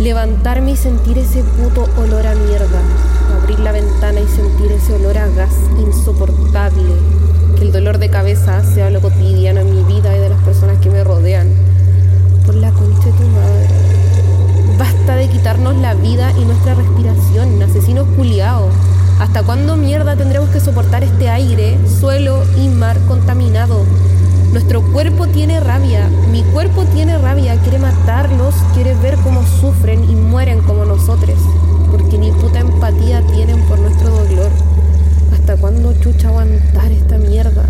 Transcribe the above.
levantarme y sentir ese puto olor a mierda, abrir la ventana y sentir ese olor a gas insoportable, que el dolor de cabeza sea lo cotidiano en mi vida y de las personas que me rodean. Por la concha de tu madre. Basta de quitarnos la vida y nuestra respiración, asesinos culiados. ¿Hasta cuándo mierda tendremos que soportar este aire, suelo y mar contaminado? Nuestro cuerpo tiene rabia, mi cuerpo tiene rabia, chucha aguantar esta mierda.